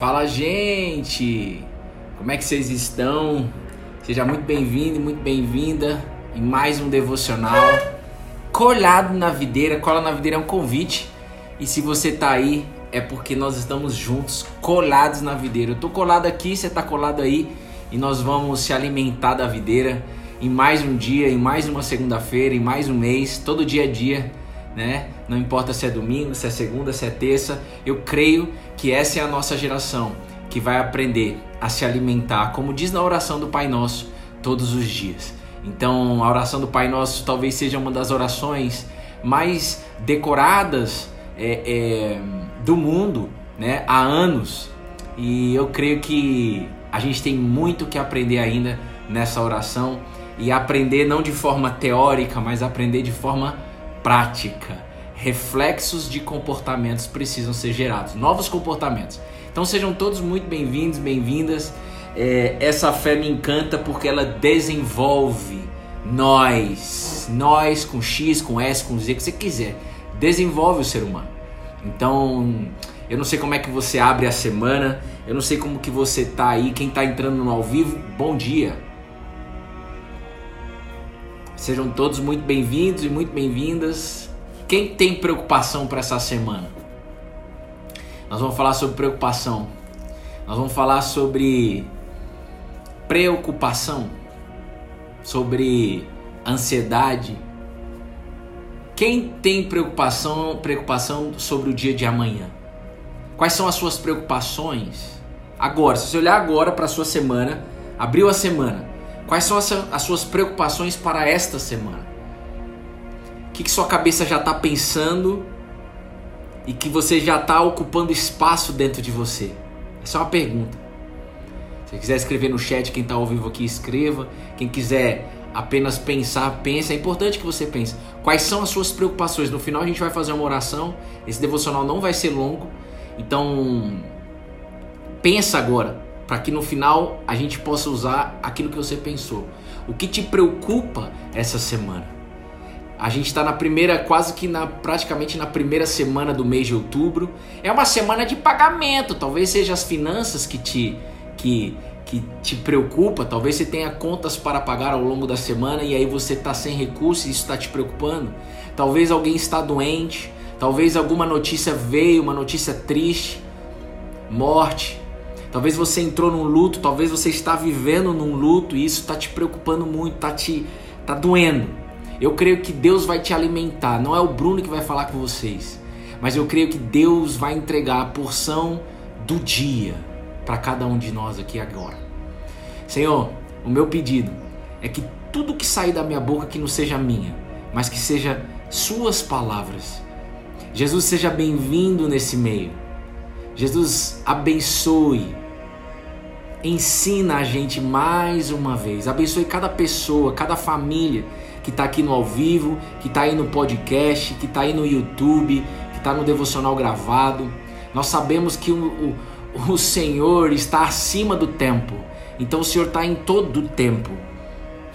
Fala, gente! Como é que vocês estão? Seja muito bem-vindo e muito bem-vinda em mais um devocional. Colado na videira, cola na videira é um convite. E se você tá aí, é porque nós estamos juntos, colados na videira. Eu tô colado aqui, você tá colado aí, e nós vamos se alimentar da videira em mais um dia, em mais uma segunda-feira, em mais um mês, todo dia a dia né? Não importa se é domingo, se é segunda, se é terça, eu creio que essa é a nossa geração que vai aprender a se alimentar, como diz na oração do Pai Nosso, todos os dias. Então, a oração do Pai Nosso talvez seja uma das orações mais decoradas é, é, do mundo, né? Há anos. E eu creio que a gente tem muito que aprender ainda nessa oração e aprender não de forma teórica, mas aprender de forma prática. Reflexos de comportamentos precisam ser gerados, novos comportamentos. Então sejam todos muito bem-vindos, bem-vindas. É, essa fé me encanta porque ela desenvolve nós, nós com X, com S, com Z, que você quiser, desenvolve o ser humano. Então, eu não sei como é que você abre a semana, eu não sei como que você tá aí, quem tá entrando no ao vivo, bom dia. Sejam todos muito bem-vindos e muito bem-vindas. Quem tem preocupação para essa semana? Nós vamos falar sobre preocupação. Nós vamos falar sobre preocupação, sobre ansiedade. Quem tem preocupação, preocupação sobre o dia de amanhã? Quais são as suas preocupações? Agora, se você olhar agora para a sua semana, abriu a semana, Quais são as suas preocupações para esta semana? O que, que sua cabeça já está pensando e que você já está ocupando espaço dentro de você? Essa é uma pergunta. Se quiser escrever no chat, quem está ao vivo aqui, escreva. Quem quiser apenas pensar, pense. É importante que você pense. Quais são as suas preocupações? No final a gente vai fazer uma oração. Esse devocional não vai ser longo. Então, pensa agora para que no final a gente possa usar aquilo que você pensou. O que te preocupa essa semana? A gente está na primeira, quase que na praticamente na primeira semana do mês de outubro. É uma semana de pagamento. Talvez seja as finanças que te que que te preocupa. Talvez você tenha contas para pagar ao longo da semana e aí você está sem recursos e isso está te preocupando. Talvez alguém está doente. Talvez alguma notícia veio, uma notícia triste, morte, Talvez você entrou num luto, talvez você está vivendo num luto e isso está te preocupando muito, está te tá doendo. Eu creio que Deus vai te alimentar. Não é o Bruno que vai falar com vocês, mas eu creio que Deus vai entregar a porção do dia para cada um de nós aqui agora. Senhor, o meu pedido é que tudo que sair da minha boca que não seja minha, mas que seja suas palavras. Jesus seja bem-vindo nesse meio. Jesus abençoe, ensina a gente mais uma vez, abençoe cada pessoa, cada família que está aqui no ao vivo, que está aí no podcast, que está aí no YouTube, que está no devocional gravado. Nós sabemos que o, o, o Senhor está acima do tempo, então o Senhor está em todo o tempo.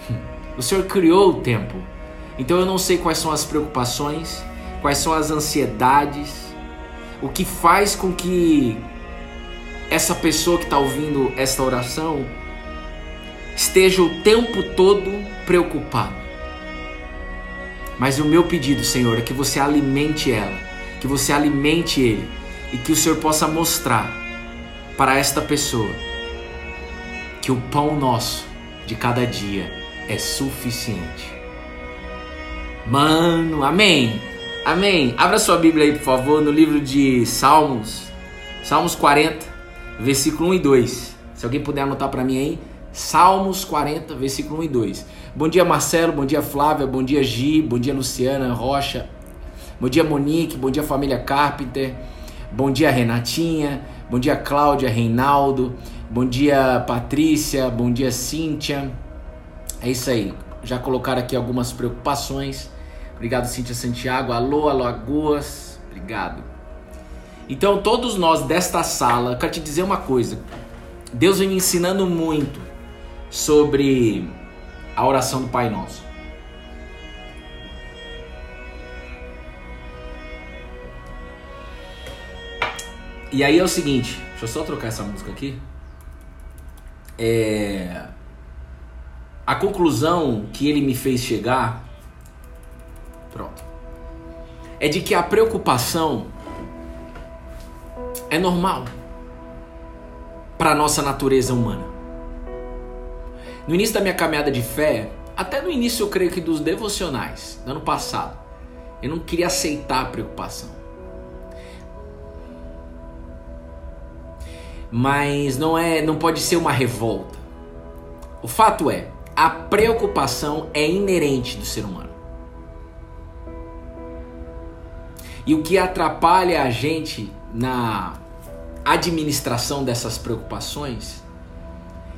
O Senhor criou o tempo. Então eu não sei quais são as preocupações, quais são as ansiedades, o que faz com que essa pessoa que está ouvindo esta oração esteja o tempo todo preocupado. Mas o meu pedido, Senhor, é que você alimente ela, que você alimente ele e que o Senhor possa mostrar para esta pessoa que o pão nosso de cada dia é suficiente. Mano, amém. Amém. Abra sua Bíblia aí, por favor, no livro de Salmos, Salmos 40, versículo 1 e 2. Se alguém puder anotar para mim aí, Salmos 40, versículo 1 e 2. Bom dia, Marcelo, bom dia, Flávia, bom dia, Gi, bom dia, Luciana Rocha, bom dia, Monique, bom dia, família Carpenter, bom dia, Renatinha, bom dia, Cláudia, Reinaldo, bom dia, Patrícia, bom dia, Cíntia. É isso aí. Já colocaram aqui algumas preocupações. Obrigado, Cíntia Santiago. Alô, Alagoas. Obrigado. Então, todos nós desta sala, quero te dizer uma coisa. Deus vem me ensinando muito sobre a oração do Pai Nosso. E aí é o seguinte, Deixa eu só trocar essa música aqui. É... A conclusão que ele me fez chegar. Pronto. É de que a preocupação é normal para nossa natureza humana. No início da minha caminhada de fé, até no início eu creio que dos devocionais, do ano passado, eu não queria aceitar a preocupação. Mas não é, não pode ser uma revolta. O fato é, a preocupação é inerente do ser humano. E o que atrapalha a gente na administração dessas preocupações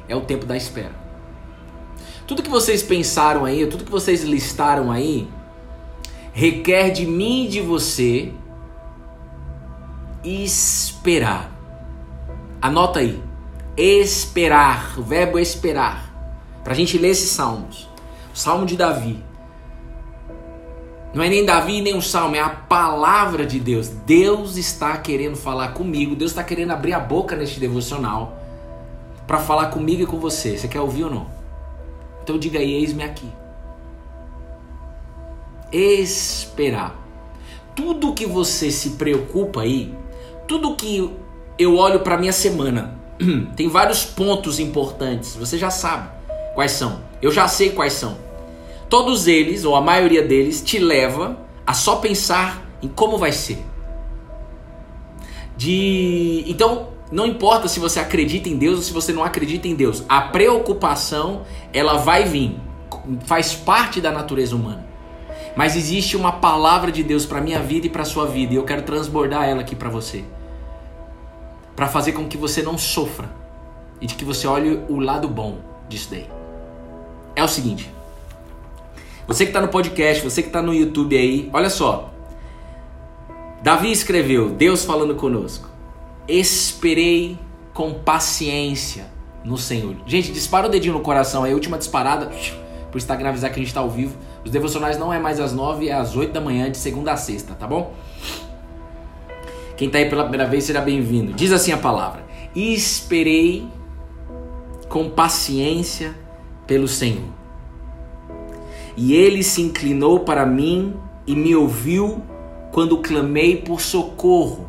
é o tempo da espera. Tudo que vocês pensaram aí, tudo que vocês listaram aí, requer de mim e de você esperar. Anota aí. Esperar. O verbo esperar. Para a gente ler esses salmos. O salmo de Davi. Não é nem Davi nem um salmo, é a palavra de Deus. Deus está querendo falar comigo. Deus está querendo abrir a boca neste devocional para falar comigo e com você. Você quer ouvir ou não? Então diga aí, eis-me aqui esperar. Tudo que você se preocupa aí, tudo que eu olho para minha semana, tem vários pontos importantes. Você já sabe quais são. Eu já sei quais são. Todos eles, ou a maioria deles, te leva a só pensar em como vai ser. De então não importa se você acredita em Deus ou se você não acredita em Deus. A preocupação ela vai vir, faz parte da natureza humana. Mas existe uma palavra de Deus para minha vida e para sua vida, e eu quero transbordar ela aqui para você. Para fazer com que você não sofra e de que você olhe o lado bom disso daí. É o seguinte, você que está no podcast, você que está no YouTube aí, olha só. Davi escreveu, Deus falando conosco. Esperei com paciência no Senhor. Gente, dispara o dedinho no coração aí, última disparada, pro Instagram avisar que a gente está ao vivo. Os devocionais não é mais às 9, é às 8 da manhã, de segunda a sexta, tá bom? Quem está aí pela primeira vez, seja bem-vindo. Diz assim a palavra: Esperei com paciência pelo Senhor. E ele se inclinou para mim e me ouviu quando clamei por socorro.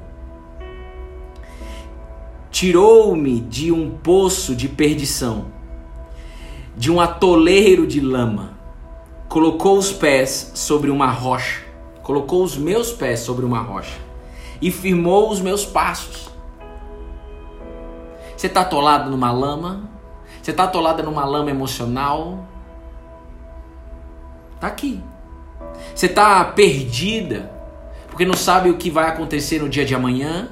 Tirou-me de um poço de perdição, de um atoleiro de lama colocou os pés sobre uma rocha, colocou os meus pés sobre uma rocha e firmou os meus passos. Você está atolado numa lama? Você está atolada numa lama emocional? Tá aqui. Você está perdida porque não sabe o que vai acontecer no dia de amanhã?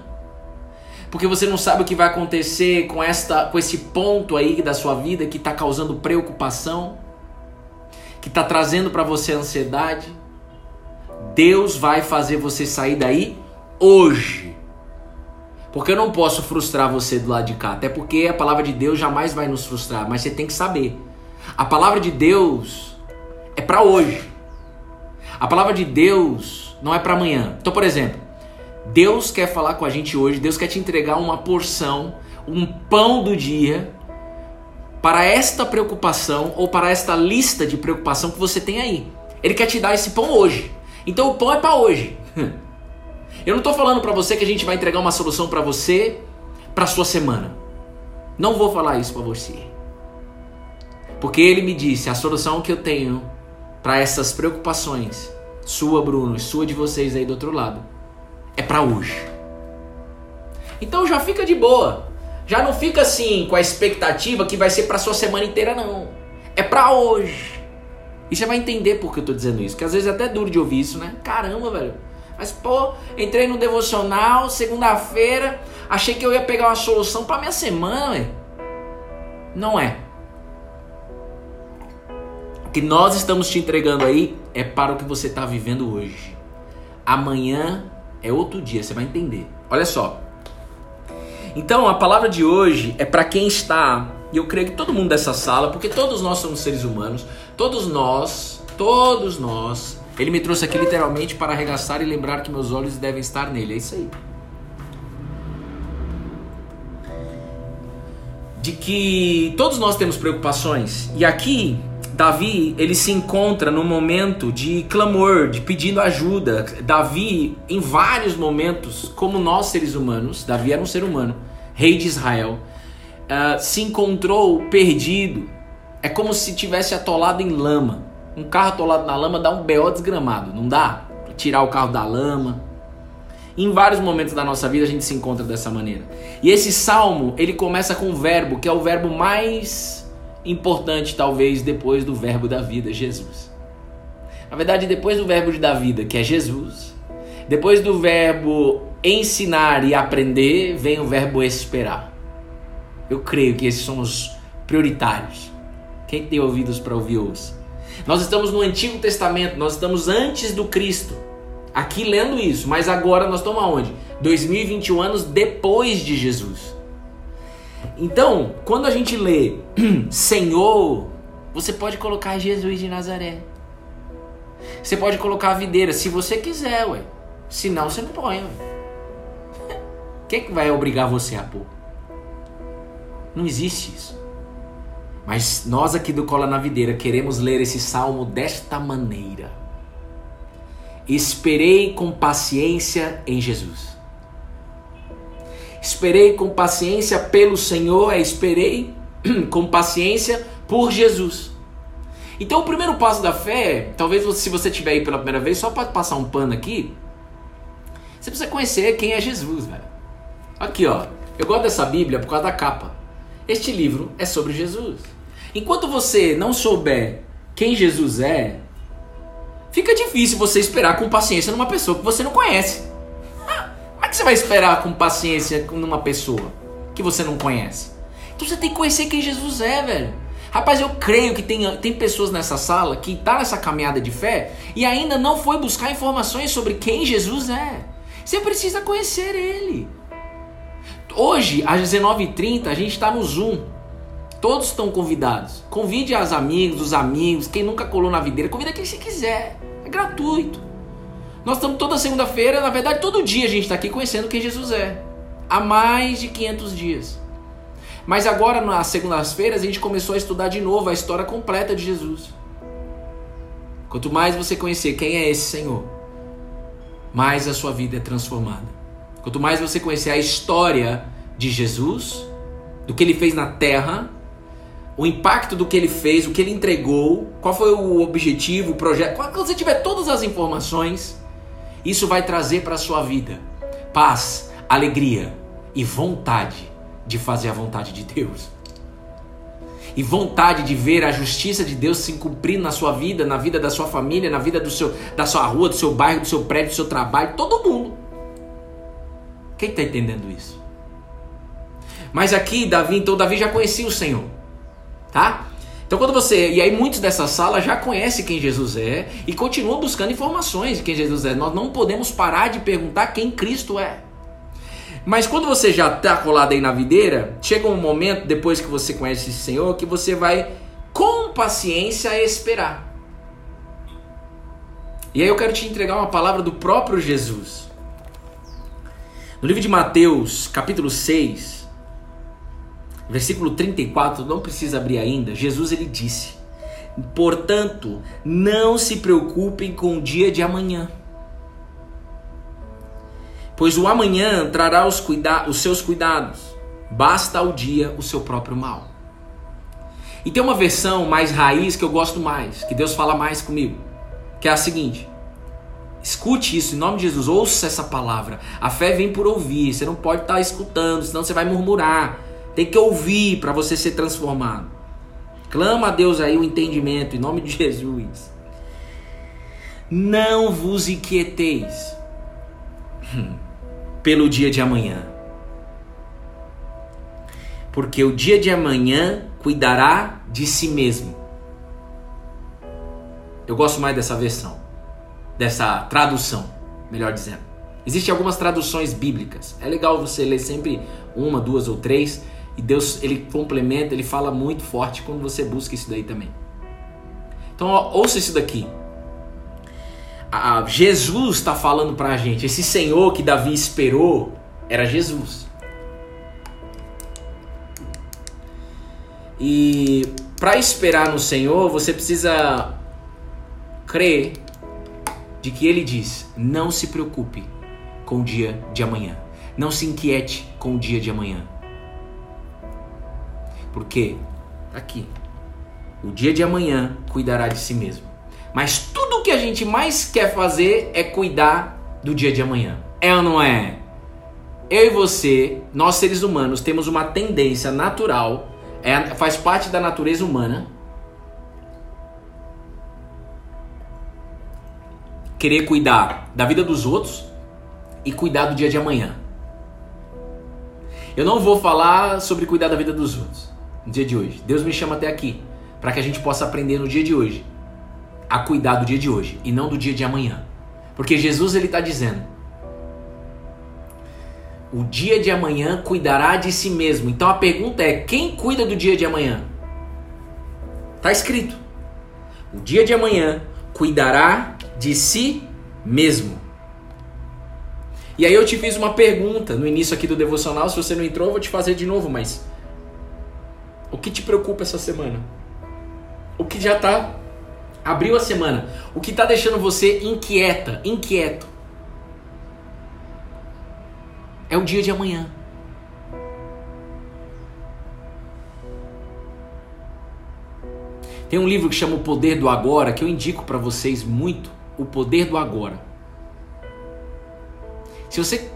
Porque você não sabe o que vai acontecer com esta com esse ponto aí da sua vida que está causando preocupação? que está trazendo para você ansiedade, Deus vai fazer você sair daí hoje. Porque eu não posso frustrar você do lado de cá, até porque a palavra de Deus jamais vai nos frustrar, mas você tem que saber. A palavra de Deus é para hoje. A palavra de Deus não é para amanhã. Então, por exemplo, Deus quer falar com a gente hoje, Deus quer te entregar uma porção, um pão do dia para esta preocupação ou para esta lista de preocupação que você tem aí. Ele quer te dar esse pão hoje. Então o pão é para hoje. Eu não estou falando para você que a gente vai entregar uma solução para você para sua semana. Não vou falar isso para você. Porque ele me disse, a solução que eu tenho para essas preocupações, sua Bruno, sua de vocês aí do outro lado, é para hoje. Então já fica de boa. Já não fica assim com a expectativa que vai ser para sua semana inteira não. É para hoje. E você vai entender por que eu tô dizendo isso, que às vezes é até duro de ouvir isso, né? Caramba, velho. Mas pô, entrei no devocional segunda-feira, achei que eu ia pegar uma solução para minha semana, velho. Não é. Que nós estamos te entregando aí é para o que você está vivendo hoje. Amanhã é outro dia, você vai entender. Olha só, então, a palavra de hoje é para quem está, e eu creio que todo mundo dessa sala, porque todos nós somos seres humanos, todos nós, todos nós, ele me trouxe aqui literalmente para arregaçar e lembrar que meus olhos devem estar nele. É isso aí. de que todos nós temos preocupações. E aqui Davi, ele se encontra no momento de clamor, de pedindo ajuda. Davi, em vários momentos, como nós seres humanos, Davi era um ser humano, rei de Israel, uh, se encontrou perdido. É como se tivesse atolado em lama. Um carro atolado na lama dá um BO desgramado, não dá? Tirar o carro da lama. Em vários momentos da nossa vida a gente se encontra dessa maneira. E esse salmo, ele começa com um verbo, que é o verbo mais importante, talvez, depois do verbo da vida, Jesus. Na verdade, depois do verbo da vida, que é Jesus, depois do verbo ensinar e aprender, vem o verbo esperar. Eu creio que esses são os prioritários. Quem tem ouvidos para ouvir, ouça. Nós estamos no Antigo Testamento, nós estamos antes do Cristo. Aqui lendo isso, mas agora nós estamos aonde? 2021 anos depois de Jesus. Então, quando a gente lê Senhor, você pode colocar Jesus de Nazaré. Você pode colocar a videira, se você quiser, ué. Senão você não põe, ué. Quem que vai obrigar você a pôr? Não existe isso. Mas nós aqui do Cola na Videira queremos ler esse salmo desta maneira. Esperei com paciência em Jesus. Esperei com paciência pelo Senhor, é esperei com paciência por Jesus. Então, o primeiro passo da fé, talvez se você estiver aí pela primeira vez, só para passar um pano aqui, você precisa conhecer quem é Jesus, velho. Aqui, ó. Eu gosto dessa Bíblia por causa da capa. Este livro é sobre Jesus. Enquanto você não souber quem Jesus é, fica difícil você esperar com paciência numa pessoa que você não conhece que você vai esperar com paciência numa pessoa que você não conhece? Então você tem que conhecer quem Jesus é, velho. Rapaz, eu creio que tem, tem pessoas nessa sala que tá nessa caminhada de fé e ainda não foi buscar informações sobre quem Jesus é. Você precisa conhecer ele. Hoje, às 19h30, a gente está no Zoom. Todos estão convidados. Convide as amigos, os amigos, quem nunca colou na videira, convida quem você quiser. É gratuito. Nós estamos toda segunda-feira, na verdade, todo dia a gente está aqui conhecendo quem Jesus é. Há mais de 500 dias. Mas agora, nas segundas-feiras, a gente começou a estudar de novo a história completa de Jesus. Quanto mais você conhecer quem é esse Senhor, mais a sua vida é transformada. Quanto mais você conhecer a história de Jesus, do que ele fez na terra, o impacto do que ele fez, o que ele entregou, qual foi o objetivo, o projeto. Quando você tiver todas as informações, isso vai trazer para a sua vida paz, alegria e vontade de fazer a vontade de Deus. E vontade de ver a justiça de Deus se cumprir na sua vida, na vida da sua família, na vida do seu, da sua rua, do seu bairro, do seu prédio, do seu trabalho, todo mundo. Quem está entendendo isso? Mas aqui, Davi, então Davi já conhecia o Senhor, tá? Então quando você, e aí muitos dessa sala já conhecem quem Jesus é e continuam buscando informações de quem Jesus é. Nós não podemos parar de perguntar quem Cristo é. Mas quando você já está colado aí na videira, chega um momento, depois que você conhece esse Senhor, que você vai com paciência esperar. E aí eu quero te entregar uma palavra do próprio Jesus. No livro de Mateus, capítulo 6, Versículo 34, não precisa abrir ainda. Jesus ele disse: Portanto, não se preocupem com o dia de amanhã, pois o amanhã trará os, cuida os seus cuidados. Basta ao dia o seu próprio mal. E tem uma versão mais raiz que eu gosto mais, que Deus fala mais comigo, que é a seguinte: Escute isso em nome de Jesus, ouça essa palavra. A fé vem por ouvir, você não pode estar escutando, senão você vai murmurar. Tem que ouvir para você ser transformado. Clama a Deus aí o entendimento em nome de Jesus. Não vos inquieteis pelo dia de amanhã. Porque o dia de amanhã cuidará de si mesmo. Eu gosto mais dessa versão, dessa tradução, melhor dizendo. Existem algumas traduções bíblicas. É legal você ler sempre uma, duas ou três e Deus, ele complementa, ele fala muito forte quando você busca isso daí também. Então, ó, ouça isso daqui. A, a, Jesus está falando para a gente. Esse Senhor que Davi esperou era Jesus. E para esperar no Senhor, você precisa crer de que ele diz: "Não se preocupe com o dia de amanhã. Não se inquiete com o dia de amanhã." Porque aqui, o dia de amanhã cuidará de si mesmo. Mas tudo o que a gente mais quer fazer é cuidar do dia de amanhã. É ou não é? Eu e você, nós seres humanos, temos uma tendência natural, é, faz parte da natureza humana, querer cuidar da vida dos outros e cuidar do dia de amanhã. Eu não vou falar sobre cuidar da vida dos outros no dia de hoje. Deus me chama até aqui para que a gente possa aprender no dia de hoje a cuidar do dia de hoje e não do dia de amanhã. Porque Jesus ele está dizendo: o dia de amanhã cuidará de si mesmo. Então a pergunta é: quem cuida do dia de amanhã? Está escrito: o dia de amanhã cuidará de si mesmo. E aí eu te fiz uma pergunta no início aqui do devocional. Se você não entrou, eu vou te fazer de novo, mas o que te preocupa essa semana? O que já tá abriu a semana? O que tá deixando você inquieta, inquieto? É o dia de amanhã. Tem um livro que chama O Poder do Agora, que eu indico para vocês muito, O Poder do Agora. Se você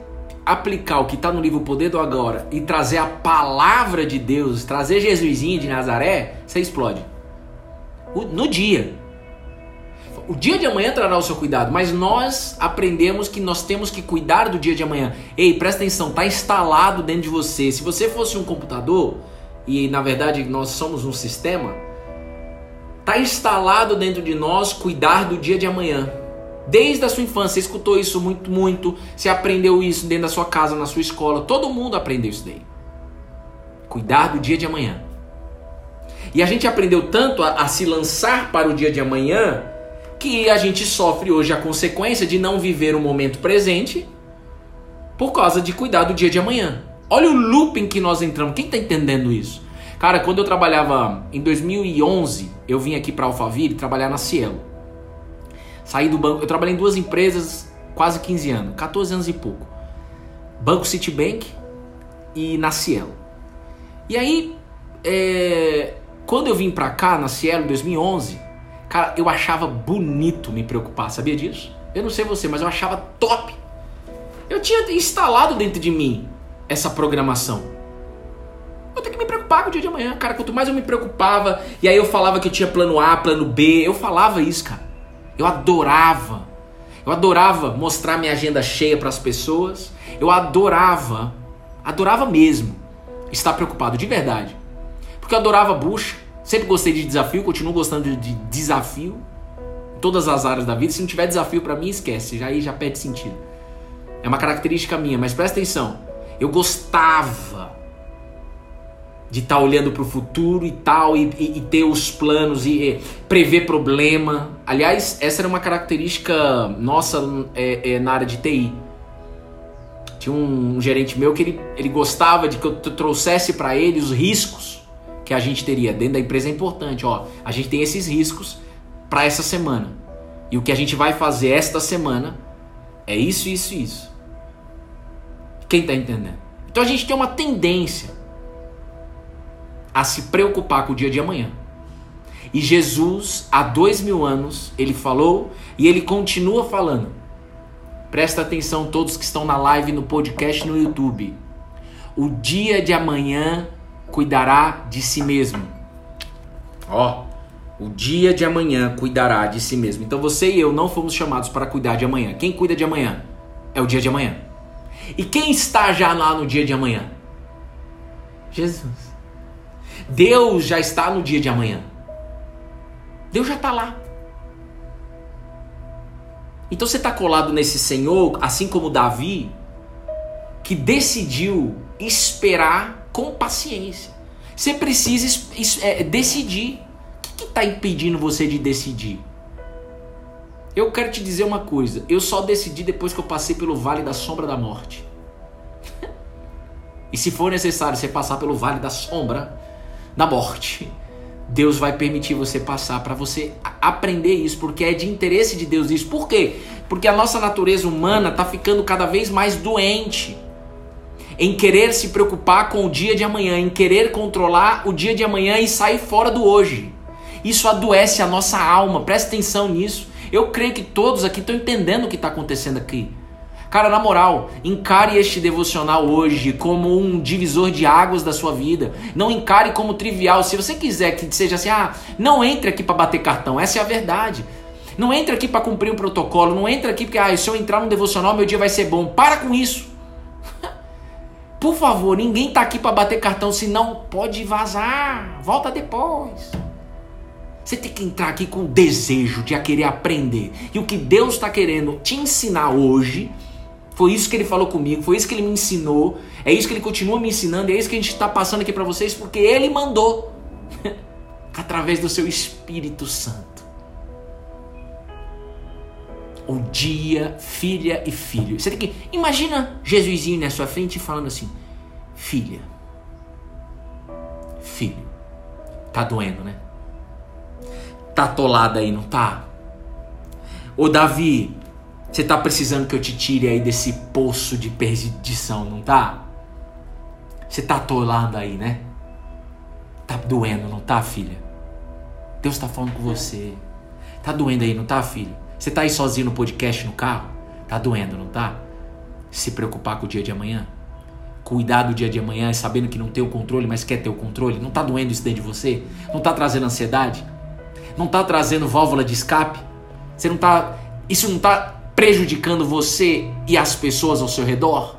aplicar o que está no livro Poder do Agora e trazer a palavra de Deus, trazer Jesusinho de Nazaré, você explode. no dia. O dia de amanhã trará o seu cuidado, mas nós aprendemos que nós temos que cuidar do dia de amanhã. Ei, presta atenção, está instalado dentro de você. Se você fosse um computador, e na verdade nós somos um sistema, está instalado dentro de nós cuidar do dia de amanhã. Desde a sua infância, você escutou isso muito, muito. Você aprendeu isso dentro da sua casa, na sua escola. Todo mundo aprendeu isso daí. Cuidar do dia de amanhã. E a gente aprendeu tanto a, a se lançar para o dia de amanhã que a gente sofre hoje a consequência de não viver o momento presente por causa de cuidar do dia de amanhã. Olha o loop em que nós entramos. Quem está entendendo isso? Cara, quando eu trabalhava em 2011, eu vim aqui para Alphaville trabalhar na Cielo. Saí do banco, eu trabalhei em duas empresas quase 15 anos, 14 anos e pouco. Banco Citibank e na Cielo. E aí, é, quando eu vim pra cá, na Cielo, em 2011, cara, eu achava bonito me preocupar, sabia disso? Eu não sei você, mas eu achava top. Eu tinha instalado dentro de mim essa programação. Eu tenho que me preocupar com o dia de amanhã, cara. Quanto mais eu me preocupava, e aí eu falava que eu tinha plano A, plano B, eu falava isso, cara. Eu adorava. Eu adorava mostrar minha agenda cheia para as pessoas. Eu adorava, adorava mesmo estar preocupado de verdade. Porque eu adorava bucha, sempre gostei de desafio, continuo gostando de desafio em todas as áreas da vida. Se não tiver desafio para mim, esquece, já aí já perde sentido. É uma característica minha, mas presta atenção. Eu gostava de estar tá olhando para o futuro e tal, e, e, e, ter os planos e, e, prever problema. Aliás, essa era uma característica nossa é, é, na área de TI. Tinha um, um, gerente meu que ele, ele gostava de que eu trouxesse para ele os riscos que a gente teria dentro da empresa. É importante, ó, a gente tem esses riscos para essa semana. E o que a gente vai fazer esta semana é isso, isso isso. Quem está entendendo? Então a gente tem uma tendência a se preocupar com o dia de amanhã. E Jesus, há dois mil anos, ele falou e ele continua falando. Presta atenção, todos que estão na live, no podcast, no YouTube. O dia de amanhã cuidará de si mesmo. Ó, o dia de amanhã cuidará de si mesmo. Então você e eu não fomos chamados para cuidar de amanhã. Quem cuida de amanhã? É o dia de amanhã. E quem está já lá no dia de amanhã? Jesus. Deus já está no dia de amanhã. Deus já está lá. Então você está colado nesse Senhor, assim como Davi, que decidiu esperar com paciência. Você precisa é, decidir. O que está impedindo você de decidir? Eu quero te dizer uma coisa. Eu só decidi depois que eu passei pelo vale da sombra da morte. e se for necessário você passar pelo vale da sombra da morte. Deus vai permitir você passar para você aprender isso, porque é de interesse de Deus isso. Por quê? Porque a nossa natureza humana está ficando cada vez mais doente em querer se preocupar com o dia de amanhã, em querer controlar o dia de amanhã e sair fora do hoje. Isso adoece a nossa alma, presta atenção nisso. Eu creio que todos aqui estão entendendo o que está acontecendo aqui. Cara, na moral, encare este devocional hoje como um divisor de águas da sua vida. Não encare como trivial. Se você quiser que seja assim, ah, não entre aqui para bater cartão. Essa é a verdade. Não entre aqui para cumprir um protocolo. Não entre aqui porque, ah, se eu entrar no devocional, meu dia vai ser bom. Para com isso. Por favor, ninguém tá aqui para bater cartão, senão pode vazar. Volta depois. Você tem que entrar aqui com o desejo de a querer aprender. E o que Deus está querendo te ensinar hoje foi isso que ele falou comigo, foi isso que ele me ensinou, é isso que ele continua me ensinando, é isso que a gente está passando aqui para vocês, porque ele mandou através do seu Espírito Santo. O dia, filha e filho. Você tem que. Imagina Jesusinho na sua frente falando assim: Filha, filho, tá doendo, né? Tá atolada aí, não tá? Ô Davi, você tá precisando que eu te tire aí desse poço de perdição, não tá? Você tá atolando aí, né? Tá doendo, não tá, filha? Deus tá falando com você. Tá doendo aí, não tá, filho? Você tá aí sozinho no podcast no carro? Tá doendo, não tá? Se preocupar com o dia de amanhã? Cuidar do dia de amanhã, sabendo que não tem o controle, mas quer ter o controle? Não tá doendo isso dentro de você? Não tá trazendo ansiedade? Não tá trazendo válvula de escape? Você não tá. Isso não tá prejudicando você e as pessoas ao seu redor?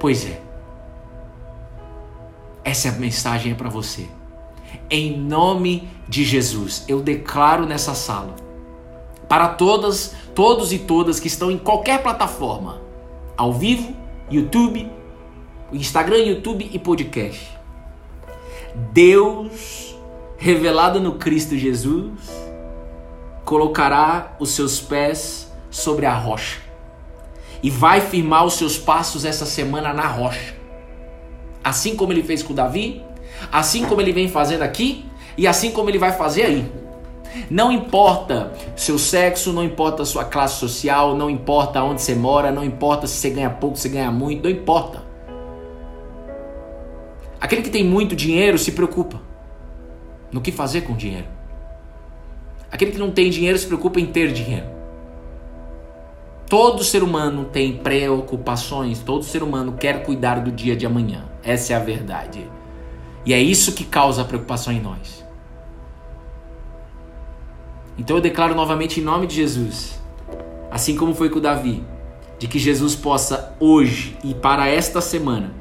Pois é. Essa mensagem é para você. Em nome de Jesus, eu declaro nessa sala para todas, todos e todas que estão em qualquer plataforma, ao vivo, YouTube, Instagram, YouTube e podcast. Deus revelado no Cristo Jesus colocará os seus pés sobre a rocha. E vai firmar os seus passos essa semana na rocha. Assim como ele fez com Davi, assim como ele vem fazendo aqui e assim como ele vai fazer aí. Não importa seu sexo, não importa sua classe social, não importa onde você mora, não importa se você ganha pouco, se ganha muito, não importa. Aquele que tem muito dinheiro se preocupa no que fazer com o dinheiro. Aquele que não tem dinheiro se preocupa em ter dinheiro. Todo ser humano tem preocupações, todo ser humano quer cuidar do dia de amanhã. Essa é a verdade. E é isso que causa preocupação em nós. Então eu declaro novamente em nome de Jesus, assim como foi com Davi, de que Jesus possa hoje e para esta semana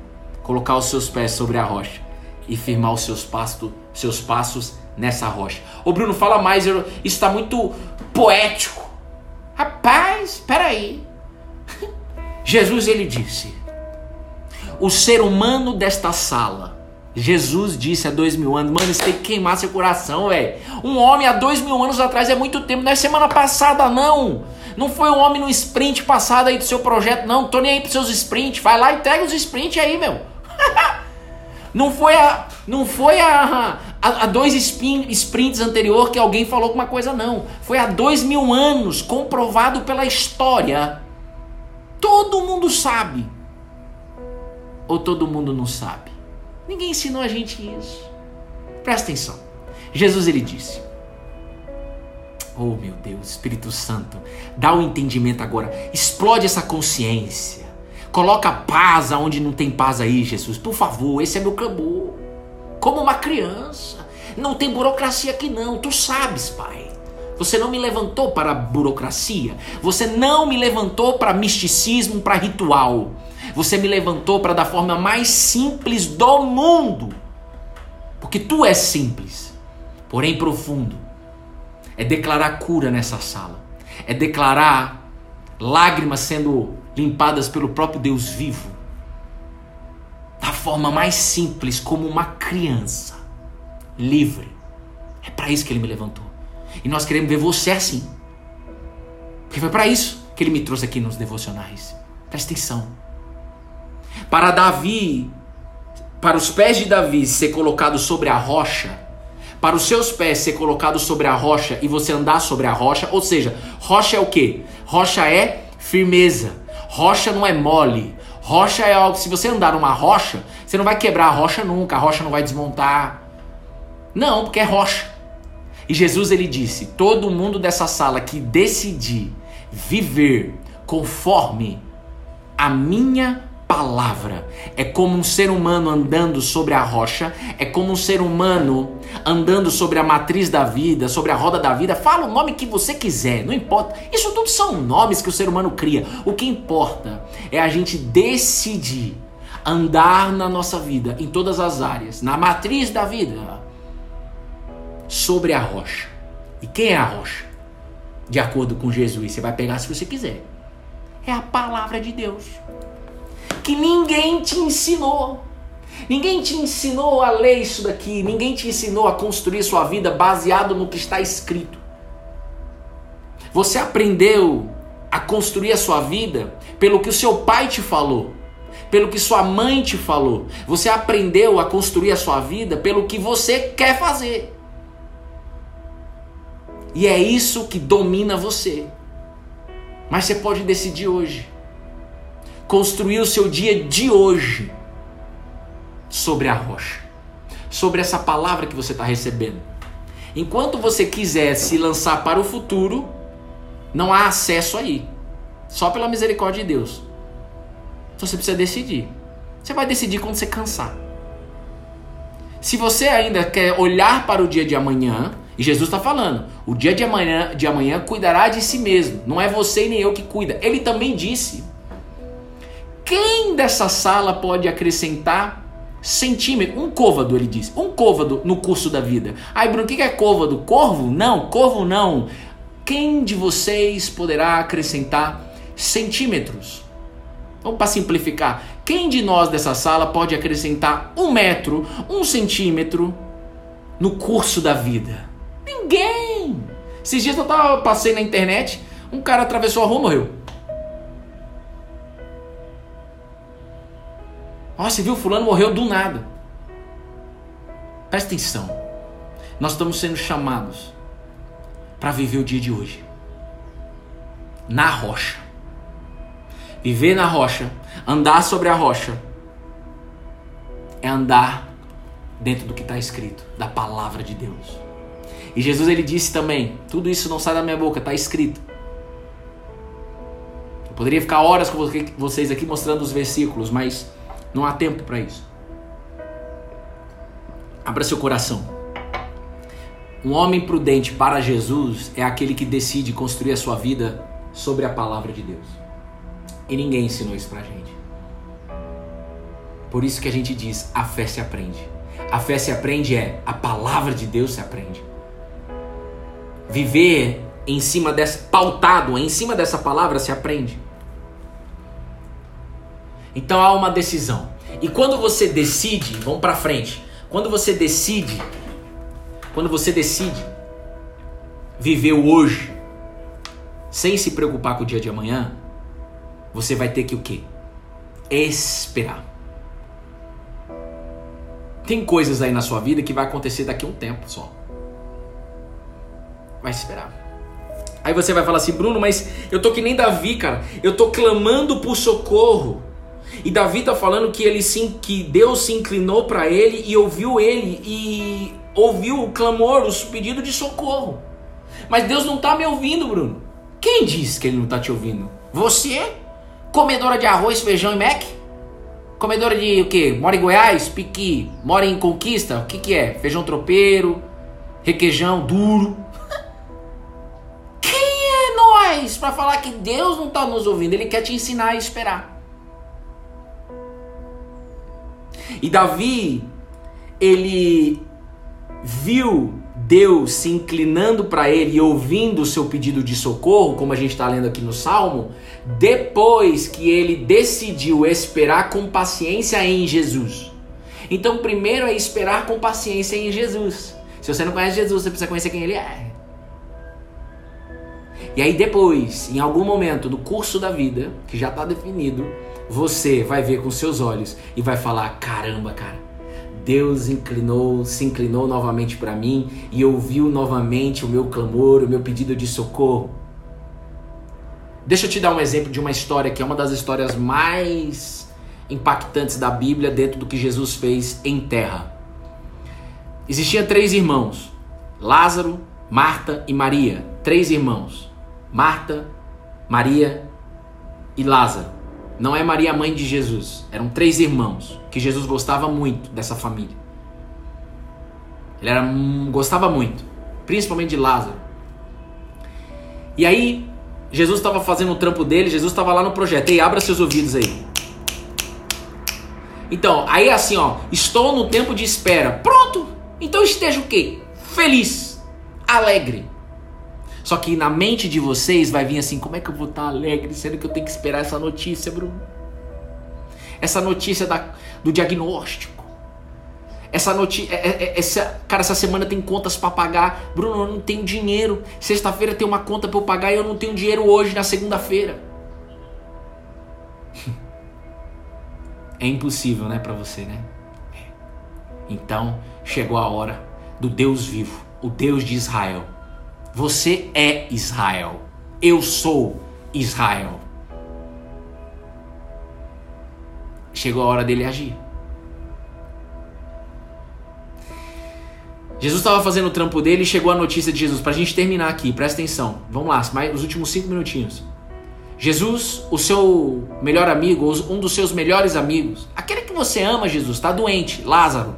colocar os seus pés sobre a rocha e firmar os seus, pasto, seus passos nessa rocha. Ô Bruno, fala mais, isso está muito poético. Rapaz, espera aí. Jesus ele disse: o ser humano desta sala. Jesus disse há dois mil anos, mano, isso tem que queimar seu coração, velho. Um homem há dois mil anos atrás é muito tempo, não é semana passada, não. Não foi um homem no sprint passado aí do seu projeto, não. Tô nem aí pros seus sprints. Vai lá e entrega os sprints aí, meu. não foi a. Não foi a, há dois sprints anterior que alguém falou alguma coisa, não. Foi há dois mil anos, comprovado pela história. Todo mundo sabe. Ou todo mundo não sabe? Ninguém ensinou a gente isso. Presta atenção. Jesus ele disse: Oh meu Deus, Espírito Santo, dá o um entendimento agora. Explode essa consciência. Coloca paz aonde não tem paz aí, Jesus. Por favor, esse é meu clamor como uma criança. Não tem burocracia aqui não, tu sabes, pai. Você não me levantou para burocracia, você não me levantou para misticismo, para ritual. Você me levantou para da forma mais simples do mundo. Porque tu és simples, porém profundo. É declarar cura nessa sala. É declarar lágrimas sendo limpadas pelo próprio Deus vivo da forma mais simples, como uma criança, livre. É para isso que ele me levantou. E nós queremos ver você assim. Porque foi para isso que ele me trouxe aqui nos devocionais. Presta atenção. Para Davi para os pés de Davi ser colocado sobre a rocha, para os seus pés ser colocado sobre a rocha e você andar sobre a rocha, ou seja, rocha é o que? Rocha é firmeza. Rocha não é mole. Rocha é algo, se você andar numa rocha, você não vai quebrar a rocha nunca, a rocha não vai desmontar. Não, porque é rocha. E Jesus ele disse: todo mundo dessa sala que decidir viver conforme a minha palavra. É como um ser humano andando sobre a rocha, é como um ser humano andando sobre a matriz da vida, sobre a roda da vida. Fala o nome que você quiser, não importa. Isso tudo são nomes que o ser humano cria. O que importa é a gente decidir andar na nossa vida, em todas as áreas, na matriz da vida, sobre a rocha. E quem é a rocha? De acordo com Jesus, você vai pegar se você quiser. É a palavra de Deus que ninguém te ensinou. Ninguém te ensinou a ler isso daqui, ninguém te ensinou a construir sua vida baseado no que está escrito. Você aprendeu a construir a sua vida pelo que o seu pai te falou, pelo que sua mãe te falou. Você aprendeu a construir a sua vida pelo que você quer fazer. E é isso que domina você. Mas você pode decidir hoje construir o seu dia de hoje sobre a rocha, sobre essa palavra que você está recebendo. Enquanto você quiser se lançar para o futuro, não há acesso aí, só pela misericórdia de Deus. Então você precisa decidir. Você vai decidir quando você cansar. Se você ainda quer olhar para o dia de amanhã, e Jesus está falando, o dia de amanhã, de amanhã cuidará de si mesmo. Não é você nem eu que cuida. Ele também disse quem dessa sala pode acrescentar centímetro? Um côvado, ele disse. Um côvado no curso da vida. Aí, Bruno, o que é côvado? Corvo? Não, corvo não. Quem de vocês poderá acrescentar centímetros? Vamos para simplificar. Quem de nós dessa sala pode acrescentar um metro, um centímetro no curso da vida? Ninguém! Esses dias eu tava, passei na internet, um cara atravessou a rua e morreu. Ó, você viu, fulano morreu do nada. Presta atenção. Nós estamos sendo chamados para viver o dia de hoje. Na rocha. Viver na rocha, andar sobre a rocha, é andar dentro do que está escrito, da palavra de Deus. E Jesus ele disse também: tudo isso não sai da minha boca, está escrito. Eu poderia ficar horas com vocês aqui mostrando os versículos, mas não há tempo para isso. Abra seu coração. Um homem prudente para Jesus é aquele que decide construir a sua vida sobre a palavra de Deus. E ninguém ensinou isso pra gente. Por isso que a gente diz: a fé se aprende. A fé se aprende é a palavra de Deus se aprende. Viver em cima dessa pautado em cima dessa palavra se aprende. Então há uma decisão. E quando você decide, vamos para frente. Quando você decide, quando você decide viver o hoje, sem se preocupar com o dia de amanhã, você vai ter que o quê? Esperar. Tem coisas aí na sua vida que vai acontecer daqui a um tempo só. Vai esperar. Aí você vai falar assim, Bruno, mas eu tô que nem Davi, cara. Eu tô clamando por socorro. E Davi está falando que ele que Deus se inclinou para ele e ouviu ele e ouviu o clamor, o pedido de socorro. Mas Deus não está me ouvindo, Bruno. Quem disse que ele não está te ouvindo? Você? Comedora de arroz, feijão e mac? Comedora de o quê? Mora em Goiás? Piqui? Mora em Conquista? O que que é? Feijão tropeiro? Requeijão duro? Quem é nós para falar que Deus não está nos ouvindo? Ele quer te ensinar a esperar. E Davi, ele viu Deus se inclinando para ele e ouvindo o seu pedido de socorro, como a gente está lendo aqui no Salmo, depois que ele decidiu esperar com paciência em Jesus. Então, primeiro é esperar com paciência em Jesus. Se você não conhece Jesus, você precisa conhecer quem ele é. E aí, depois, em algum momento do curso da vida, que já está definido, você vai ver com seus olhos e vai falar: caramba, cara, Deus inclinou, se inclinou novamente para mim e ouviu novamente o meu clamor, o meu pedido de socorro. Deixa eu te dar um exemplo de uma história que é uma das histórias mais impactantes da Bíblia dentro do que Jesus fez em terra. Existiam três irmãos: Lázaro, Marta e Maria. Três irmãos: Marta, Maria e Lázaro. Não é Maria mãe de Jesus. Eram três irmãos que Jesus gostava muito dessa família. Ele era, gostava muito, principalmente de Lázaro. E aí, Jesus estava fazendo o trampo dele, Jesus estava lá no projeto. Ei, abra seus ouvidos aí. Então, aí assim, ó, estou no tempo de espera. Pronto! Então esteja o quê? Feliz, alegre. Só que na mente de vocês vai vir assim: como é que eu vou estar alegre sendo que eu tenho que esperar essa notícia, Bruno? Essa notícia da, do diagnóstico. Essa notícia, é, é, é, essa, cara, essa semana tem contas para pagar. Bruno, eu não tenho dinheiro. Sexta-feira tem uma conta para eu pagar e eu não tenho dinheiro hoje na segunda-feira. É impossível, né, para você, né? Então, chegou a hora do Deus vivo, o Deus de Israel você é Israel. Eu sou Israel. Chegou a hora dele agir. Jesus estava fazendo o trampo dele e chegou a notícia de Jesus. Para a gente terminar aqui, presta atenção. Vamos lá, mais os últimos cinco minutinhos. Jesus, o seu melhor amigo, um dos seus melhores amigos, aquele que você ama, Jesus, está doente, Lázaro.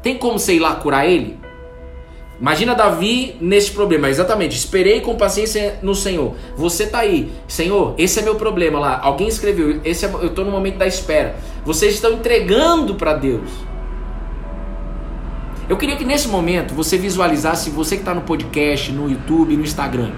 Tem como você ir lá curar ele? Imagina Davi nesse problema, exatamente. Esperei com paciência no Senhor. Você tá aí, Senhor, esse é meu problema lá. Alguém escreveu, esse é, eu estou no momento da espera. Vocês estão entregando para Deus. Eu queria que nesse momento você visualizasse, você que está no podcast, no YouTube, no Instagram.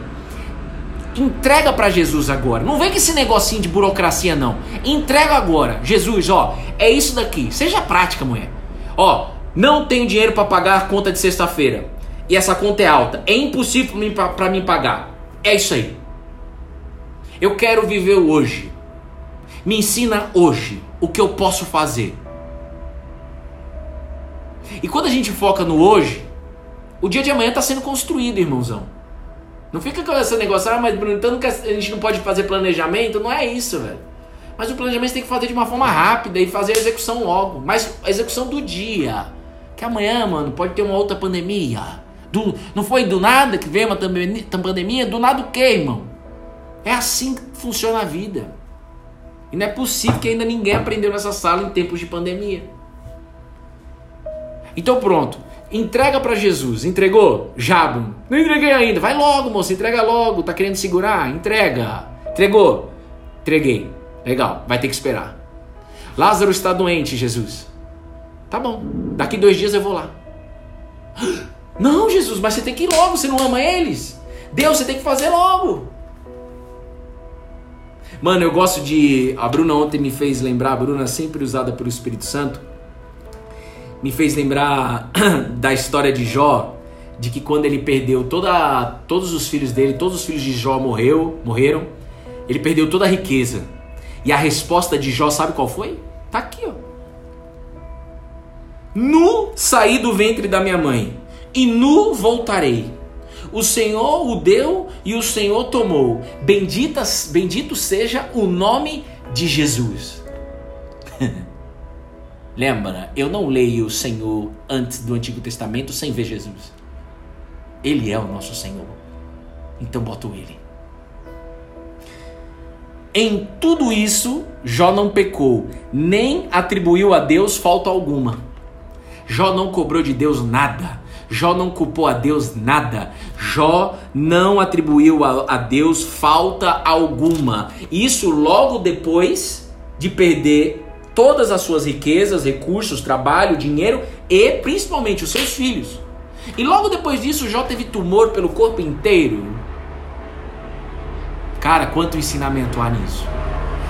Entrega para Jesus agora. Não vem com esse negocinho de burocracia não. Entrega agora. Jesus, ó, é isso daqui. Seja prática, mulher. Ó, não tenho dinheiro para pagar a conta de sexta-feira e essa conta é alta, é impossível para mim pagar. É isso aí. Eu quero viver hoje. Me ensina hoje o que eu posso fazer. E quando a gente foca no hoje, o dia de amanhã está sendo construído, irmãozão. Não fica com esse negócio, ah, mas Bruno, então a gente não pode fazer planejamento. Não é isso, velho. Mas o planejamento tem que fazer de uma forma rápida e fazer a execução logo. Mas a execução do dia. Que amanhã, mano, pode ter uma outra pandemia. Do, não foi do nada que veio uma pandemia? Do nada o que, irmão? É assim que funciona a vida. E não é possível que ainda ninguém aprendeu nessa sala em tempos de pandemia. Então pronto. Entrega para Jesus. Entregou? Já, Não entreguei ainda. Vai logo, moço. Entrega logo. Tá querendo segurar? Entrega. Entregou? Entreguei. Legal. Vai ter que esperar. Lázaro está doente, Jesus. Tá bom. Daqui dois dias eu vou lá. Não, Jesus, mas você tem que ir logo, você não ama eles? Deus, você tem que fazer logo. Mano, eu gosto de. A Bruna ontem me fez lembrar, a Bruna sempre usada pelo Espírito Santo, me fez lembrar da história de Jó, de que quando ele perdeu toda, todos os filhos dele, todos os filhos de Jó morreu, morreram, ele perdeu toda a riqueza. E a resposta de Jó, sabe qual foi? Tá aqui, ó. Nu saí do ventre da minha mãe e nu voltarei. O Senhor o deu e o Senhor tomou. Benditas, bendito seja o nome de Jesus. Lembra, eu não leio o Senhor antes do Antigo Testamento sem ver Jesus. Ele é o nosso Senhor. Então boto ele. Em tudo isso, Jó não pecou, nem atribuiu a Deus falta alguma. Jó não cobrou de Deus nada. Jó não culpou a Deus nada. Jó não atribuiu a, a Deus falta alguma. Isso logo depois de perder todas as suas riquezas, recursos, trabalho, dinheiro e principalmente os seus filhos. E logo depois disso, Jó teve tumor pelo corpo inteiro. Cara, quanto ensinamento há nisso.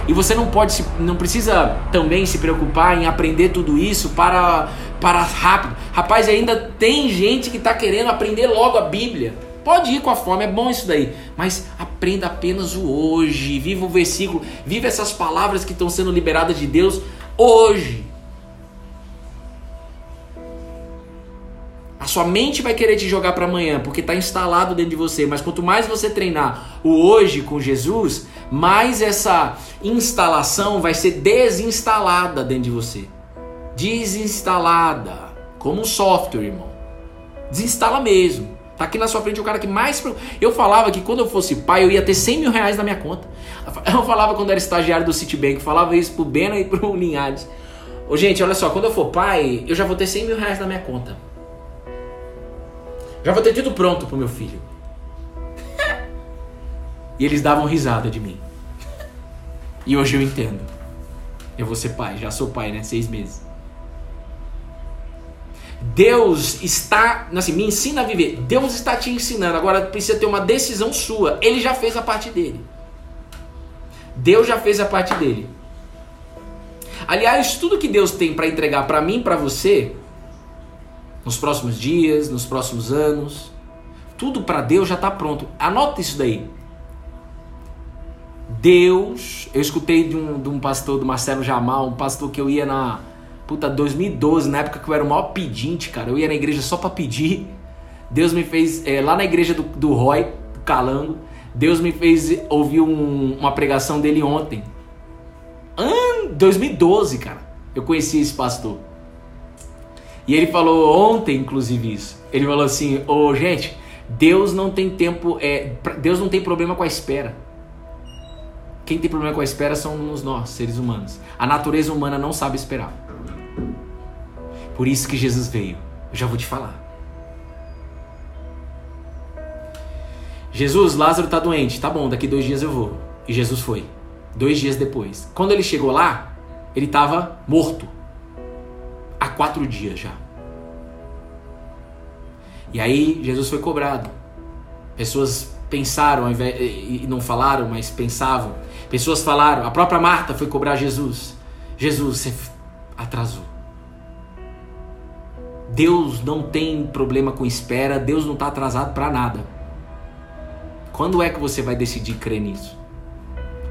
E você não pode se, não precisa também se preocupar em aprender tudo isso para para rápido. Rapaz, ainda tem gente que está querendo aprender logo a Bíblia. Pode ir com a fome, é bom isso daí. Mas aprenda apenas o hoje. Viva o versículo. Viva essas palavras que estão sendo liberadas de Deus hoje. A sua mente vai querer te jogar para amanhã, porque está instalado dentro de você. Mas quanto mais você treinar o hoje com Jesus, mais essa instalação vai ser desinstalada dentro de você. Desinstalada. Como um software, irmão. Desinstala mesmo. Tá aqui na sua frente o cara que mais. Eu falava que quando eu fosse pai eu ia ter 100 mil reais na minha conta. Eu falava quando era estagiário do Citibank, falava isso pro Bena e pro Linhares. Ô, gente, olha só, quando eu for pai, eu já vou ter 100 mil reais na minha conta. Já vou ter tudo pronto pro meu filho. e eles davam risada de mim. E hoje eu entendo. Eu vou ser pai, já sou pai, né? Seis meses. Deus está, assim, me ensina a viver. Deus está te ensinando. Agora precisa ter uma decisão sua. Ele já fez a parte dele. Deus já fez a parte dele. Aliás, tudo que Deus tem para entregar para mim, para você, nos próximos dias, nos próximos anos. Tudo para Deus já está pronto. Anota isso daí. Deus, eu escutei de um, de um pastor, do Marcelo Jamal, um pastor que eu ia na puta 2012, na época que eu era o maior pedinte, cara. Eu ia na igreja só para pedir. Deus me fez, é, lá na igreja do, do Roy, do Calango, Deus me fez ouvir um, uma pregação dele ontem. An 2012, cara. Eu conheci esse pastor. E ele falou ontem, inclusive, isso. Ele falou assim: Ô, oh, gente, Deus não tem tempo, é, Deus não tem problema com a espera. Quem tem problema com a espera somos nós, seres humanos. A natureza humana não sabe esperar. Por isso que Jesus veio. Eu já vou te falar. Jesus, Lázaro está doente. Tá bom, daqui dois dias eu vou. E Jesus foi. Dois dias depois. Quando ele chegou lá, ele estava morto há quatro dias já. E aí Jesus foi cobrado. Pessoas pensaram e não falaram, mas pensavam. Pessoas falaram. A própria Marta foi cobrar Jesus. Jesus, você atrasou. Deus não tem problema com espera. Deus não está atrasado para nada. Quando é que você vai decidir crer nisso?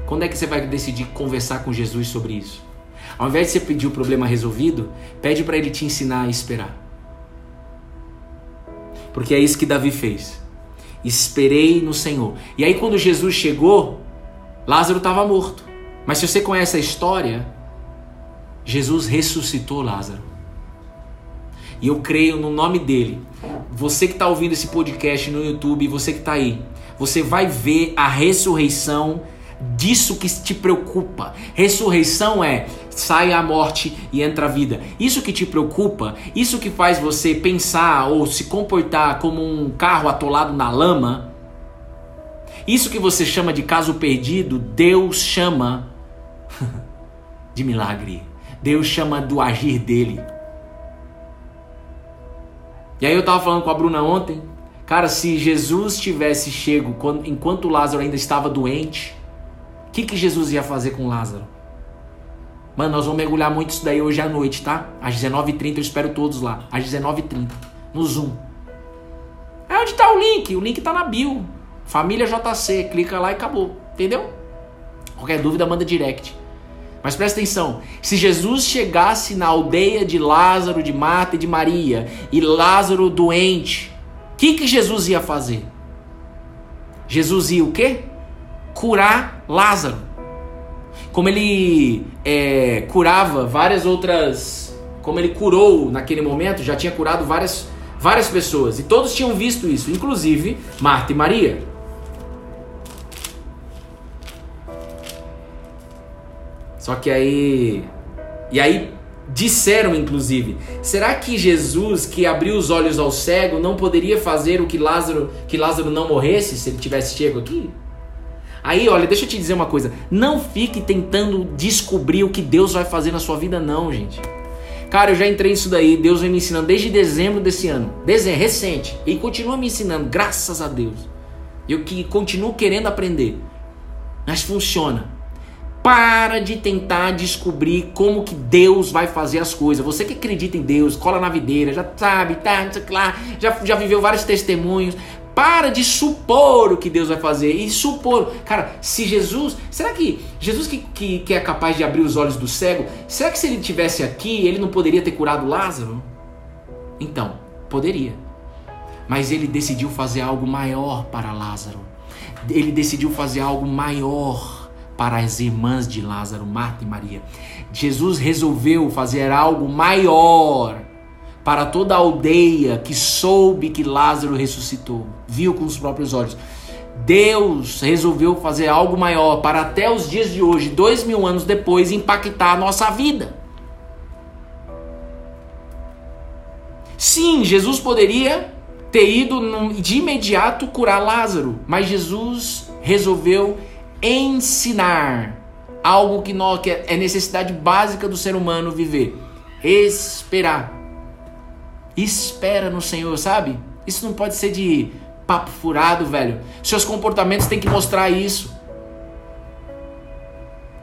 Quando é que você vai decidir conversar com Jesus sobre isso? Ao invés de você pedir o problema resolvido, pede para ele te ensinar a esperar. Porque é isso que Davi fez. Esperei no Senhor. E aí quando Jesus chegou, Lázaro estava morto. Mas se você conhece a história, Jesus ressuscitou Lázaro. E eu creio no nome dele. Você que está ouvindo esse podcast no YouTube, você que está aí, você vai ver a ressurreição disso que te preocupa. Ressurreição é sai a morte e entra a vida. Isso que te preocupa, isso que faz você pensar ou se comportar como um carro atolado na lama, isso que você chama de caso perdido, Deus chama de milagre. Deus chama do agir dele. E aí eu tava falando com a Bruna ontem, cara, se Jesus tivesse chego quando, enquanto Lázaro ainda estava doente, o que, que Jesus ia fazer com Lázaro? Mano, nós vamos mergulhar muito isso daí hoje à noite, tá? Às 19h30 eu espero todos lá. Às 19h30. No Zoom. É onde tá o link? O link tá na bio. Família JC. Clica lá e acabou. Entendeu? Qualquer dúvida, manda direct. Mas presta atenção: se Jesus chegasse na aldeia de Lázaro, de Marta e de Maria, e Lázaro doente, o que, que Jesus ia fazer? Jesus ia o quê? curar Lázaro. Como ele é, curava várias outras. Como ele curou naquele momento, já tinha curado várias, várias pessoas. E todos tinham visto isso, inclusive Marta e Maria. Só que aí. E aí disseram, inclusive, será que Jesus, que abriu os olhos ao cego, não poderia fazer o que Lázaro, que Lázaro não morresse se ele tivesse chego aqui? Aí, olha, deixa eu te dizer uma coisa. Não fique tentando descobrir o que Deus vai fazer na sua vida, não, gente. Cara, eu já entrei nisso daí. Deus vem me ensinando desde dezembro desse ano. Dezembro, recente. E continua me ensinando, graças a Deus. Eu que continuo querendo aprender. Mas funciona. Para de tentar descobrir como que Deus vai fazer as coisas. Você que acredita em Deus, cola na videira, já sabe, tá, não sei lá, já, já viveu vários testemunhos. Para de supor o que Deus vai fazer e supor. Cara, se Jesus. Será que Jesus que, que, que é capaz de abrir os olhos do cego, será que se ele tivesse aqui, ele não poderia ter curado Lázaro? Então, poderia. Mas ele decidiu fazer algo maior para Lázaro. Ele decidiu fazer algo maior para as irmãs de Lázaro, Marta e Maria. Jesus resolveu fazer algo maior para toda a aldeia que soube que Lázaro ressuscitou, viu com os próprios olhos. Deus resolveu fazer algo maior para até os dias de hoje, dois mil anos depois, impactar a nossa vida. Sim, Jesus poderia ter ido de imediato curar Lázaro, mas Jesus resolveu ensinar algo que, nós, que é necessidade básica do ser humano viver: esperar. Espera no Senhor, sabe? Isso não pode ser de papo furado, velho. Seus comportamentos têm que mostrar isso.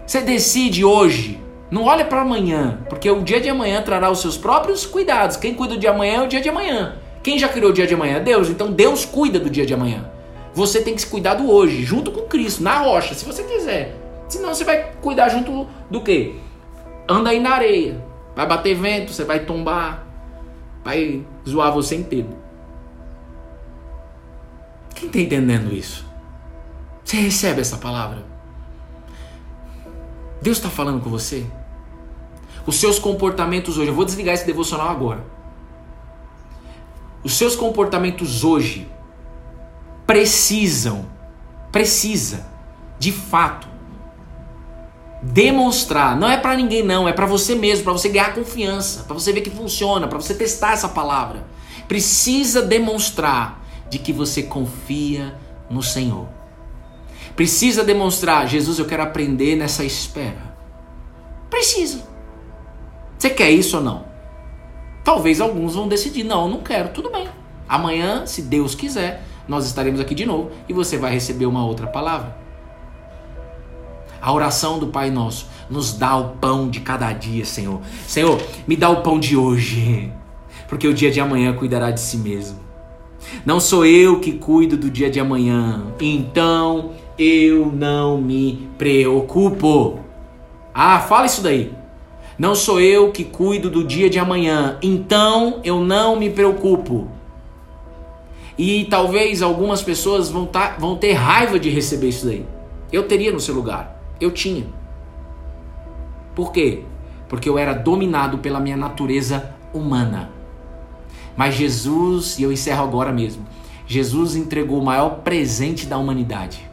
Você decide hoje. Não olha para amanhã, porque o dia de amanhã trará os seus próprios cuidados. Quem cuida do dia de amanhã é o dia de amanhã. Quem já criou o dia de amanhã? Deus. Então Deus cuida do dia de amanhã. Você tem que se cuidar do hoje, junto com Cristo, na rocha, se você quiser. Senão você vai cuidar junto do quê? Anda aí na areia. Vai bater vento, você vai tombar vai zoar você inteiro. Quem está entendendo isso? Você recebe essa palavra? Deus está falando com você? Os seus comportamentos hoje, eu vou desligar esse devocional agora. Os seus comportamentos hoje precisam, precisa, de fato, demonstrar. Não é para ninguém não, é para você mesmo, para você ganhar confiança, para você ver que funciona, para você testar essa palavra. Precisa demonstrar de que você confia no Senhor. Precisa demonstrar, Jesus, eu quero aprender nessa espera. Precisa. Você quer isso ou não? Talvez alguns vão decidir, não, não quero, tudo bem. Amanhã, se Deus quiser, nós estaremos aqui de novo e você vai receber uma outra palavra. A oração do Pai Nosso nos dá o pão de cada dia, Senhor. Senhor, me dá o pão de hoje, porque o dia de amanhã cuidará de si mesmo. Não sou eu que cuido do dia de amanhã, então eu não me preocupo. Ah, fala isso daí. Não sou eu que cuido do dia de amanhã, então eu não me preocupo. E talvez algumas pessoas vão, tá, vão ter raiva de receber isso daí. Eu teria no seu lugar. Eu tinha. Por quê? Porque eu era dominado pela minha natureza humana. Mas Jesus, e eu encerro agora mesmo, Jesus entregou o maior presente da humanidade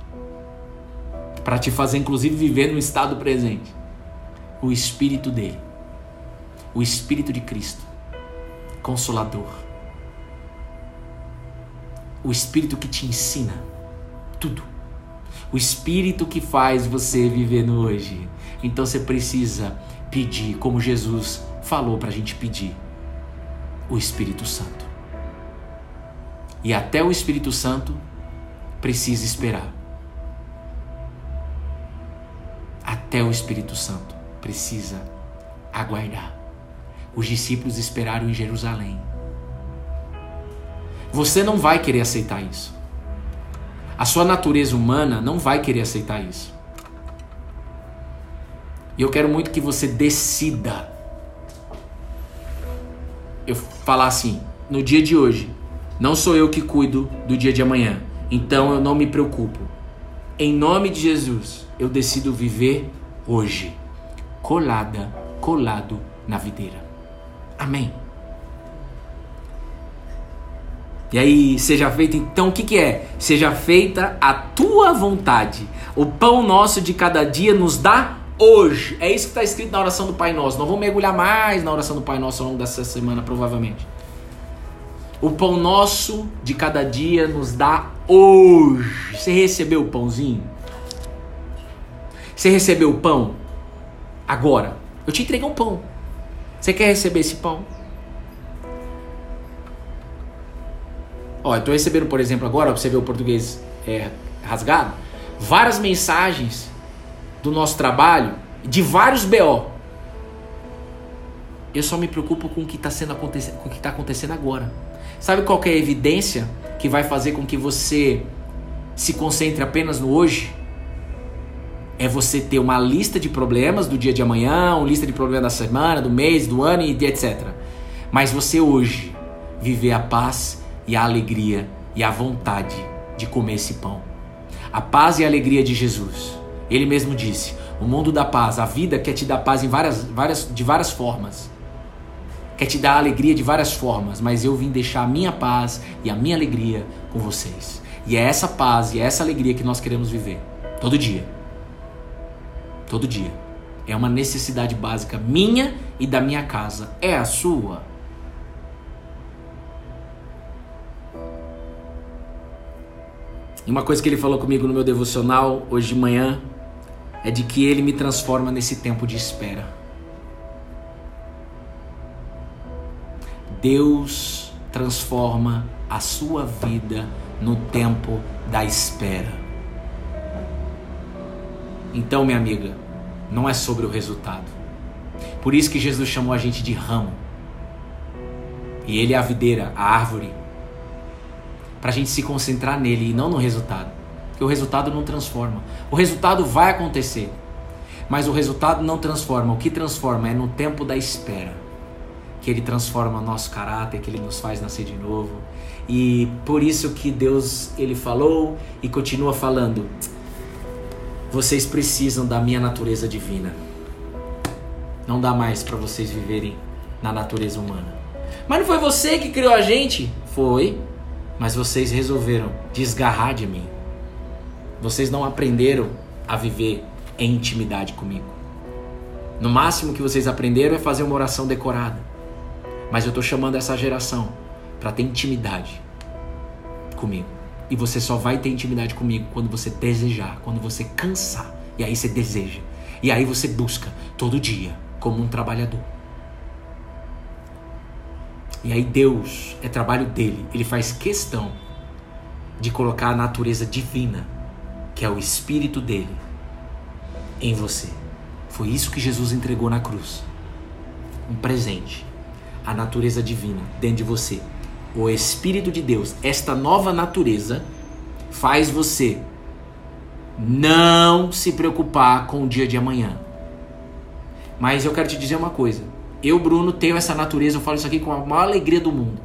para te fazer, inclusive, viver no estado presente o Espírito dele, o Espírito de Cristo, Consolador, o Espírito que te ensina tudo o espírito que faz você viver no hoje. Então você precisa pedir, como Jesus falou para a gente pedir, o Espírito Santo. E até o Espírito Santo precisa esperar. Até o Espírito Santo precisa aguardar. Os discípulos esperaram em Jerusalém. Você não vai querer aceitar isso. A sua natureza humana não vai querer aceitar isso. E eu quero muito que você decida. Eu falar assim, no dia de hoje, não sou eu que cuido do dia de amanhã. Então eu não me preocupo. Em nome de Jesus, eu decido viver hoje, colada, colado na videira. Amém. E aí, seja feita então, o que, que é? Seja feita a tua vontade. O pão nosso de cada dia nos dá hoje. É isso que está escrito na oração do Pai Nosso. Não vou mergulhar mais na oração do Pai Nosso ao longo dessa semana, provavelmente. O pão nosso de cada dia nos dá hoje. Você recebeu o pãozinho? Você recebeu o pão? Agora. Eu te entreguei um pão. Você quer receber esse pão? Ó, eu tô recebendo, por exemplo, agora, pra você ver o português é, rasgado, várias mensagens do nosso trabalho, de vários BO. Eu só me preocupo com o que está sendo com o que tá acontecendo agora. Sabe qual é a evidência que vai fazer com que você se concentre apenas no hoje, é você ter uma lista de problemas do dia de amanhã, uma lista de problemas da semana, do mês, do ano e etc. Mas você hoje viver a paz e a alegria e a vontade de comer esse pão. A paz e a alegria de Jesus. Ele mesmo disse: o mundo da paz, a vida quer te dar paz em várias, várias, de várias formas. Quer te dar alegria de várias formas, mas eu vim deixar a minha paz e a minha alegria com vocês. E é essa paz e é essa alegria que nós queremos viver todo dia. Todo dia. É uma necessidade básica minha e da minha casa. É a sua. E uma coisa que ele falou comigo no meu devocional hoje de manhã é de que ele me transforma nesse tempo de espera. Deus transforma a sua vida no tempo da espera. Então, minha amiga, não é sobre o resultado. Por isso que Jesus chamou a gente de ramo. E ele é a videira, a árvore para a gente se concentrar nele e não no resultado. Porque o resultado não transforma. O resultado vai acontecer, mas o resultado não transforma. O que transforma é no tempo da espera. Que ele transforma nosso caráter, que ele nos faz nascer de novo. E por isso que Deus ele falou e continua falando. Vocês precisam da minha natureza divina. Não dá mais para vocês viverem na natureza humana. Mas não foi você que criou a gente? Foi mas vocês resolveram desgarrar de mim. Vocês não aprenderam a viver em intimidade comigo. No máximo que vocês aprenderam é fazer uma oração decorada. Mas eu estou chamando essa geração para ter intimidade comigo. E você só vai ter intimidade comigo quando você desejar, quando você cansar. E aí você deseja. E aí você busca todo dia, como um trabalhador. E aí Deus, é trabalho dele, ele faz questão de colocar a natureza divina, que é o espírito dele, em você. Foi isso que Jesus entregou na cruz. Um presente. A natureza divina dentro de você. O espírito de Deus, esta nova natureza faz você não se preocupar com o dia de amanhã. Mas eu quero te dizer uma coisa: eu, Bruno, tenho essa natureza, eu falo isso aqui com a maior alegria do mundo.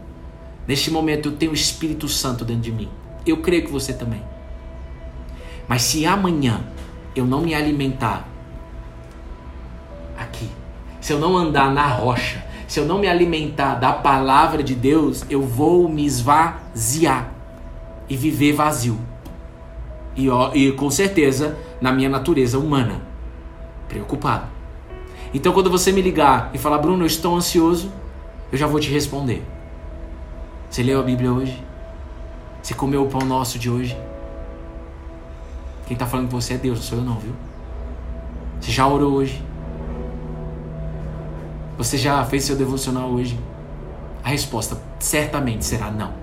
Neste momento eu tenho o Espírito Santo dentro de mim. Eu creio que você também. Mas se amanhã eu não me alimentar aqui, se eu não andar na rocha, se eu não me alimentar da palavra de Deus, eu vou me esvaziar e viver vazio. E, e com certeza na minha natureza humana, preocupado. Então, quando você me ligar e falar, Bruno, eu estou ansioso, eu já vou te responder. Você leu a Bíblia hoje? Você comeu o pão nosso de hoje? Quem está falando com você é Deus, não sou eu não, viu? Você já orou hoje? Você já fez seu devocional hoje? A resposta certamente será não.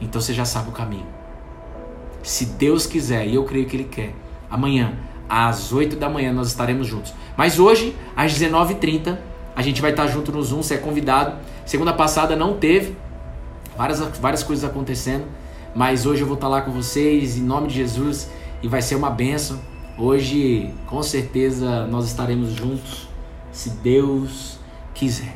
Então você já sabe o caminho. Se Deus quiser, e eu creio que Ele quer, amanhã às 8 da manhã nós estaremos juntos. Mas hoje, às 19h30, a gente vai estar junto no Zoom, você é convidado. Segunda passada não teve, várias, várias coisas acontecendo, mas hoje eu vou estar lá com vocês, em nome de Jesus, e vai ser uma benção. Hoje, com certeza, nós estaremos juntos, se Deus quiser.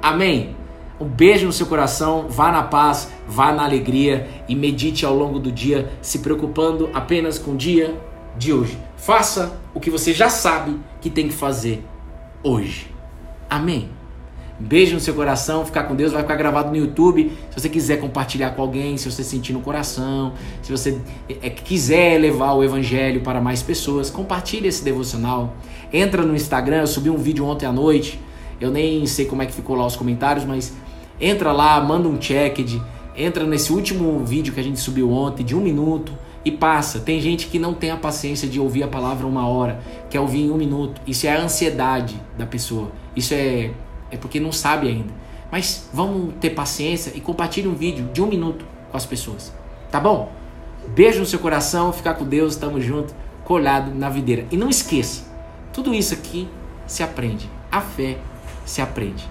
Amém? Um beijo no seu coração, vá na paz, vá na alegria e medite ao longo do dia, se preocupando apenas com o dia de hoje. Faça o que você já sabe que tem que fazer hoje. Amém. Beijo no seu coração, ficar com Deus, vai ficar gravado no YouTube. Se você quiser compartilhar com alguém, se você sentir no coração, se você é, quiser levar o evangelho para mais pessoas, compartilhe esse devocional. Entra no Instagram, eu subi um vídeo ontem à noite. Eu nem sei como é que ficou lá os comentários, mas entra lá, manda um check, entra nesse último vídeo que a gente subiu ontem de um minuto e passa. Tem gente que não tem a paciência de ouvir a palavra uma hora, quer ouvir em um minuto. Isso é a ansiedade da pessoa. Isso é, é porque não sabe ainda. Mas vamos ter paciência e compartilhe um vídeo de um minuto com as pessoas. Tá bom? Beijo no seu coração, ficar com Deus, tamo junto, colhado na videira. E não esqueça, tudo isso aqui se aprende. A fé se aprende.